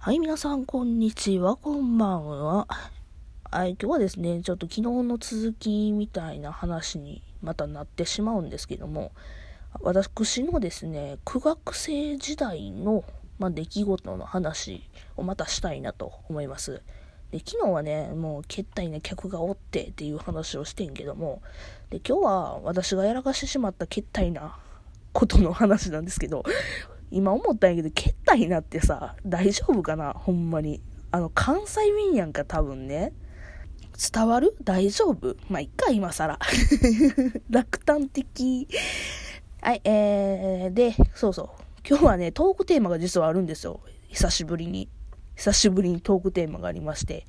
はい、皆さん、こんにちは、こんばんは。はい、今日はですね、ちょっと昨日の続きみたいな話にまたなってしまうんですけども、私のですね、苦学生時代の、まあ、出来事の話をまたしたいなと思います。で昨日はね、もう、けったいな客がおってっていう話をしてんけども、で今日は私がやらかしてしまったけったいなことの話なんですけど、今思ったんやけど、けったいなってさ、大丈夫かな？ほんまに。あの、関西弁やんか、多分ね。伝わる？大丈夫？まあ、いっか、今更。落胆的。はい、えー、で、そうそう。今日はね、トークテーマが実はあるんですよ。久しぶりに。久しぶりにトークテーマがありまして。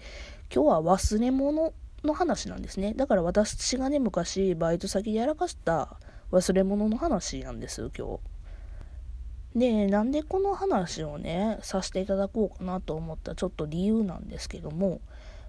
今日は忘れ物の話なんですね。だから私がね、昔、バイト先でやらかした忘れ物の話なんです、今日。で、なんでこの話をね、させていただこうかなと思ったちょっと理由なんですけども、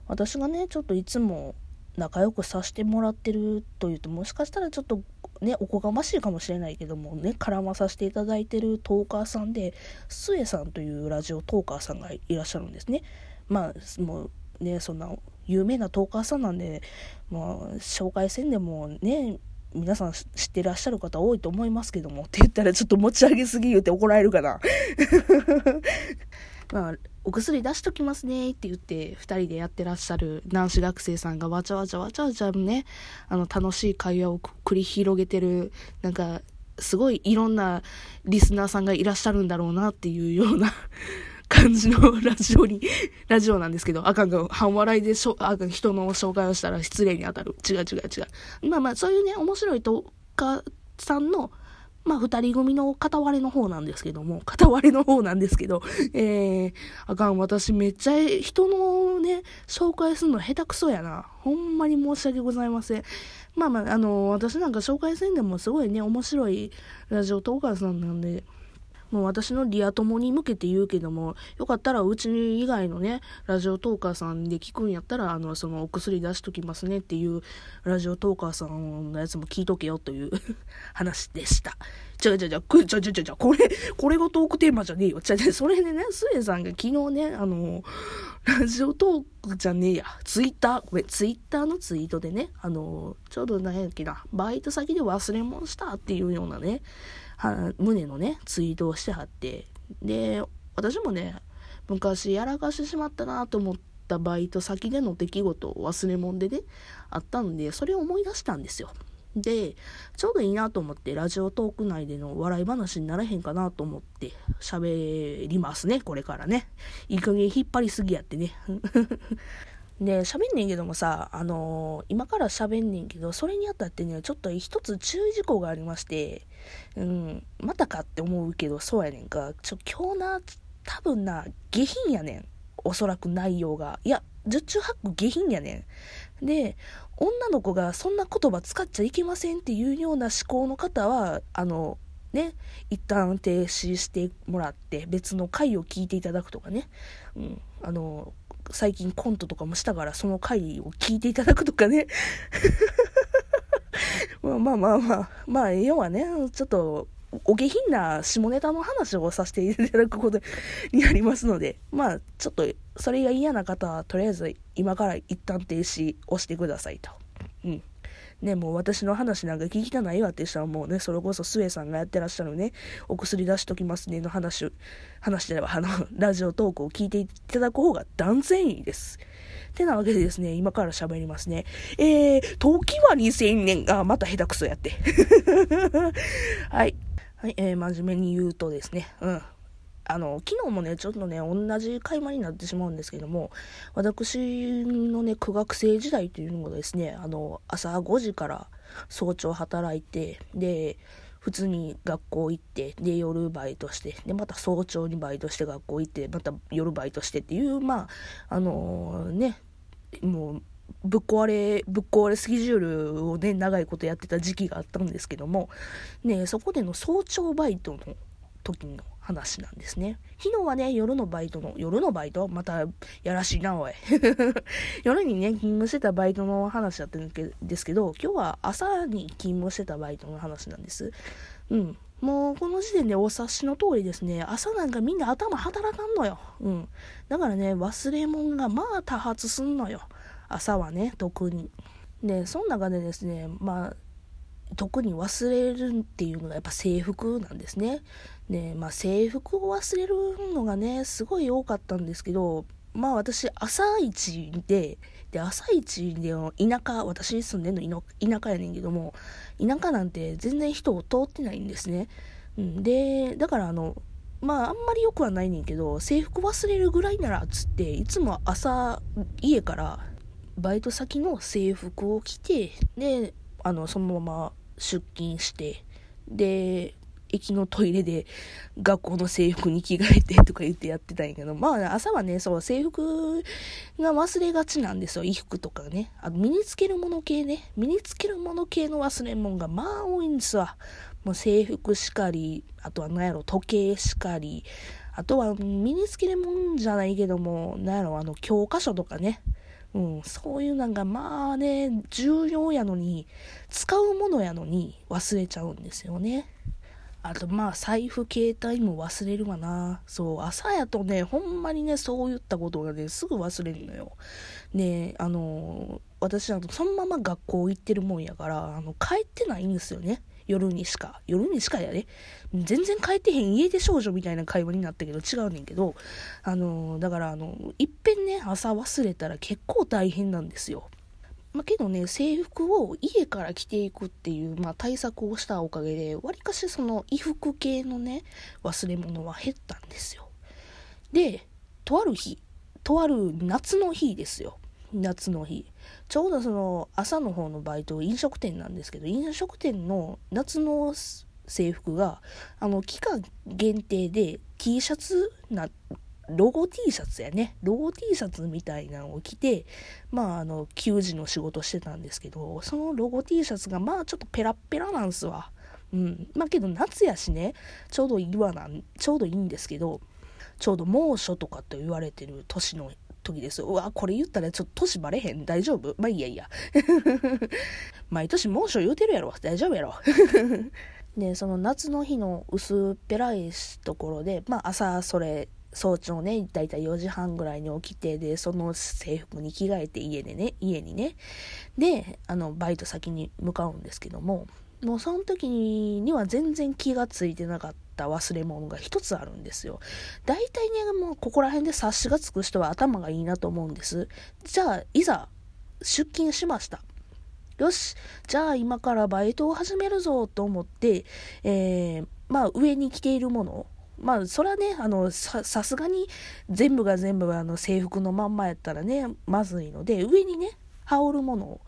私がね、ちょっといつも仲良くさせてもらってるというと、もしかしたらちょっとね、おこがましいかもしれないけどもね、絡まさせていただいてるトーカーさんで、スエさんというラジオトーカーさんがいらっしゃるんですね。まあ、もうね、そんな有名なトーカーさんなんで、まあ、紹介せんでもね、皆さん知ってらっしゃる方多いと思いますけども、って言ったらちょっと持ち上げすぎ言うて怒られるかな。まあ、お薬出しときますねって言って、二人でやってらっしゃる男子学生さんがわちゃわちゃわちゃわちゃね、あの、楽しい会話を繰り広げてる、なんか、すごいいろんなリスナーさんがいらっしゃるんだろうなっていうような感じのラジオに、ラジオなんですけど、あかんが半笑いでしょ、あかん人の紹介をしたら失礼に当たる。違う違う違う。まあまあ、そういうね、面白いとかさんの、まあ、二人組の片割れの方なんですけども、片割れの方なんですけど、えー、あかん、私めっちゃ人のね、紹介するの下手くそやな。ほんまに申し訳ございません。まあまあ、あの、私なんか紹介せんでもすごいね、面白いラジオトーカーさんなんで、もう私のリア友に向けて言うけども、よかったらうち以外のね、ラジオトーカーさんで聞くんやったら、あの、そのお薬出しときますねっていうラジオトーカーさんのやつも聞いとけよという 話でした。ちゃちゃちゃ、くちゃちゃちゃちゃ、これ、これがトークテーマじゃねえよ。ちゃちゃ、それでね、スエさんが昨日ね、あの、ラジオトークじゃねえや、ツイッター、これ、ツイッターのツイートでね、あの、ちょうど何やっけな、バイト先で忘れ物したっていうようなね、は胸のね、ツイートをしてはって、で、私もね、昔やらかしてしまったなと思ったバイト先での出来事を忘れ物でね、あったんで、それを思い出したんですよ。で、ちょうどいいなと思って、ラジオトーク内での笑い話にならへんかなと思って喋りますね、これからね。いい加減引っ張りすぎやってね。で、喋んねんけどもさ、あのー、今から喋んねんけど、それにあたってね、ちょっと一つ注意事項がありまして、うん、またかって思うけど、そうやねんか。ちょ、今日な、多分な、下品やねん。おそらく内容が。いや、十中八九下品やねん。で、女の子がそんな言葉使っちゃいけませんっていうような思考の方は、あの、ね、一旦停止してもらって、別の回を聞いていただくとかね。うん、あの、最近コントとかもしたから、その回を聞いていただくとかね。まあまあまあまあ、まあ、要はね、ちょっと、お下品な下ネタの話をさせていただくことになりますので、まあ、ちょっと、それが嫌な方は、とりあえず、今から一旦停止をしてくださいと。うん。ね、もう私の話なんか聞きたないわって人はもうね、それこそスエさんがやってらっしゃるね、お薬出しときますねの話、話では、あの、ラジオトークを聞いていただく方が断然いいです。てなわけでですね、今から喋りますね。えー、時は2000年、あ、また下手くそやって。はい。はい、えー、真面目に言うとですね、うん。あの、昨日もね、ちょっとね、同じ会話になってしまうんですけども、私のね、苦学生時代というのがですね、あの、朝5時から早朝働いて、で、普通に学校行って、で、夜バイトして、で、また早朝にバイトして学校行って、また夜バイトしてっていう、まあ、あのー、ね、もう、ぶっ壊れ、ぶっ壊れスケジュールをね、長いことやってた時期があったんですけども、ね、そこでの早朝バイトの時の話なんですね。昨日はね、夜のバイトの、夜のバイト？また、やらしいな、おい。夜にね、勤務してたバイトの話だったんですけど、今日は朝に勤務してたバイトの話なんです。うん。もうこの時点でお察しの通りですね、朝なんかみんな頭働かんのよ。うん。だからね、忘れ物がまあ多発すんのよ。朝はね、特に。で、その中でですね、まあ、特に忘れるっていうのがやっぱ制服なんですね。で、まあ制服を忘れるのがね、すごい多かったんですけど、まあ私、朝一で、で、朝一での田舎、私住んでんの田舎やねんけども、田舎なんて全然人を通ってないんですね。うん、で、だからあの、まああんまり良くはないねんけど、制服忘れるぐらいならっつって、いつも朝、家からバイト先の制服を着て、で、あの、そのまま出勤して、で、駅のトイレで学校の制服に着替えてとか言ってやってたんやけど、まあ朝はね、そう制服が忘れがちなんですよ。衣服とかね。あ身につけるもの系ね。身につけるもの系の忘れ物がまあ多いんですわ。もう制服しかり、あとは何やろ、時計しかり、あとは身につけるもんじゃないけども、何やろ、あの教科書とかね。うん、そういうなんかまあね、重要やのに、使うものやのに忘れちゃうんですよね。あとまあ財布携帯も忘れるわな。そう、朝やとね、ほんまにね、そういったことがね、すぐ忘れるのよ。ねあの、私あの、そのまま学校行ってるもんやから、あの、帰ってないんですよね。夜にしか。夜にしかやで。全然帰ってへん家出少女みたいな会話になったけど違うねんけど、あの、だからあの、いっぺんね、朝忘れたら結構大変なんですよ。まあ、けどね、制服を家から着ていくっていう、まあ、対策をしたおかげで、わりかしその衣服系のね、忘れ物は減ったんですよ。で、とある日、とある夏の日ですよ。夏の日。ちょうどその朝の方のバイト、飲食店なんですけど、飲食店の夏の制服が、あの、期間限定で T シャツなロゴ T シャツやね。ロゴ T シャツみたいなのを着て、まあ、あの、給仕の仕事してたんですけど、そのロゴ T シャツが、まあ、ちょっとペラッペラなんすわ。うん。まあ、けど夏やしね、ちょうどいいわなん、ちょうどいいんですけど、ちょうど猛暑とかって言われてる年の時です。うわ、これ言ったらちょっと年バレへん。大丈夫？まあいいやいいや。毎年猛暑言うてるやろ。大丈夫やろ？で、その夏の日の薄っぺらいところで、まあ朝それ早朝ね、だいたい4時半ぐらいに起きて、で、その制服に着替えて家でね、家にね、で、あの、バイト先に向かうんですけども、もうその時には全然気がついてなかった。た忘れ物が一つあるんですよ。大体ね、もうここら辺で察しがつく人は頭がいいなと思うんです。じゃあ、いざ、出勤しました。よし、じゃあ今からバイトを始めるぞと思って、えー、まあ上に着ているものまあ、それはね、あの、さ、すがに全部が全部あの制服のまんまやったらね、まずいので、上にね、羽織るものを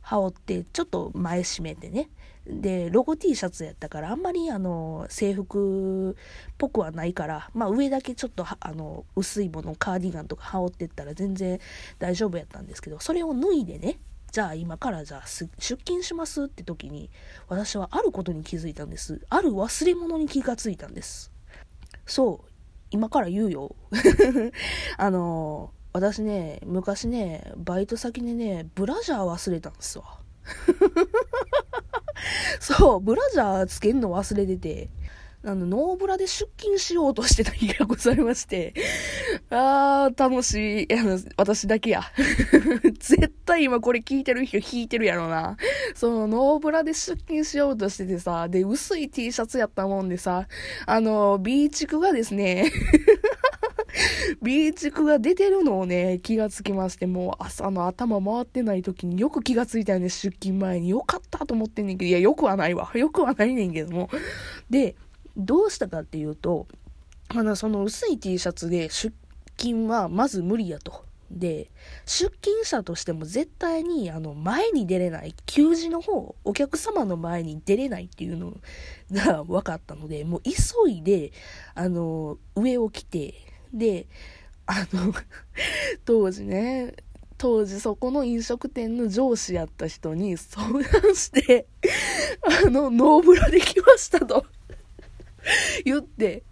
羽織って、ちょっと前締めてね。で、ロゴ T シャツやったから、あんまりあの、制服っぽくはないから、まあ上だけちょっとあの、薄いもの、カーディガンとか羽織ってったら全然大丈夫やったんですけど、それを脱いでね、じゃあ今からじゃあ出勤しますって時に、私はあることに気づいたんです。ある忘れ物に気がついたんです。そう、今から言うよ。あの、私ね、昔ね、バイト先でね、ブラジャー忘れたんですわ。そう、ブラジャーつけんの忘れてて、あの、ノーブラで出勤しようとしてた日がございまして、あー、楽しい。あの、私だけや。絶対今これ聞いてる人引いてるやろな。その、ノーブラで出勤しようとしててさ、で、薄い T シャツやったもんでさ、あの、ビーチクがですね、ビーチクが出てるのをね、気がつきまして、もう朝の頭回ってない時によく気がついたよね、出勤前に。よかったと思ってんねんけど、いや、よくはないわ。よくはないねんけども。で、どうしたかっていうと、あの、その薄い T シャツで出勤はまず無理やと。で、出勤者としても絶対に、あの、前に出れない、給仕の方、お客様の前に出れないっていうのが分かったので、もう急いで、あの、上を着て、で、あの、当時ね、当時そこの飲食店の上司やった人に相談して、あの、ノーブラできましたと。言って、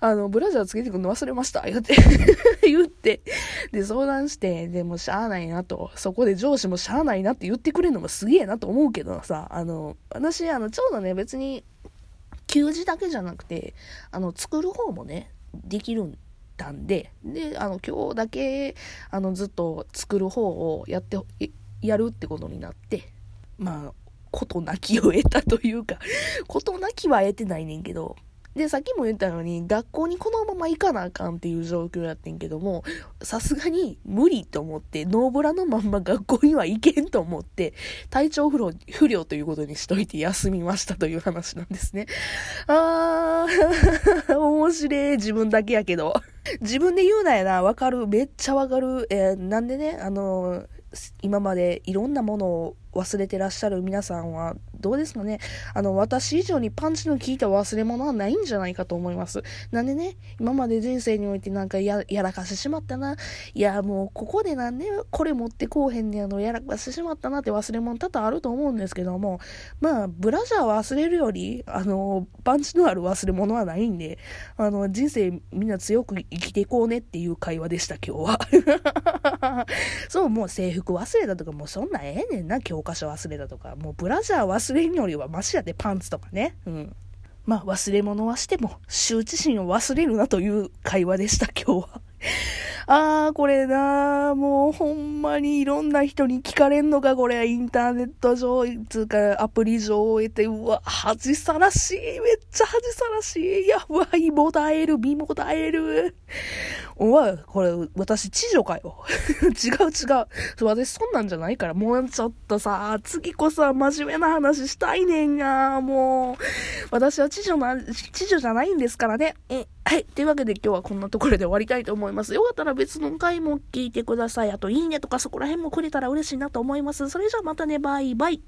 あの、ブラジャーつけてくるの忘れました。言って 言って、で、相談して、でもしゃあないなと、そこで上司もしゃあないなって言ってくれるのもすげえなと思うけどさ、あの、私、あの、ちょうどね、別に、給仕だけじゃなくて、あの、作る方もね、できるんたんで、で、あの、今日だけ、あの、ずっと作る方をやって、やるってことになって、まあ、ことなきを得たというか、ことなきは得てないねんけど、で、さっきも言ったように、学校にこのまま行かなあかんっていう状況やってんけども、さすがに無理と思って、ノーブラのまんま学校には行けんと思って、体調不良不良ということにしといて休みましたという話なんですね。あー、面白い。自分だけやけど。自分で言うなやな。わかる。めっちゃわかる。えー、なんでね、あのー、今までいろんなものを忘れてらっしゃる皆さんはどうですかねあの、私以上にパンチの効いた忘れ物はないんじゃないかと思います。なんでね、今まで人生においてなんかやらかしてしまったな。いや、もうここでなんでこれ持ってこうへんねやの、やらかしてしまったなって忘れ物多々あると思うんですけども、まあ、ブラジャー忘れるより、あの、パンチのある忘れ物はないんで、あの、人生みんな強く生きていこうねっていう会話でした、今日は。そう、もう制服忘れたとか、もうそんなええねんな、今日教科書忘れたとか、もうブラジャー忘れんよりはマシやで、パンツとかね。うん。まあ、忘れ物はしても、羞恥心を忘れるなという会話でした、今日は。あー、これなもうほんまにいろんな人に聞かれんのか、これ。インターネット上、つうか、アプリ上を得て、うわ、恥さらしい。めっちゃ恥さらしい。やばい、もだえる、身もだえる。おわ、これ、私、知女かよ。違う違う。私、そんなんじゃないから、もうちょっとさ、次こそは真面目な話したいねんや。もう、私は知女な、知女じゃないんですからね。うん。はい。というわけで今日はこんなところで終わりたいと思います。よかったら別の回も聞いてください。あと、いいねとかそこら辺もくれたら嬉しいなと思います。それじゃあまたね、バイバイ。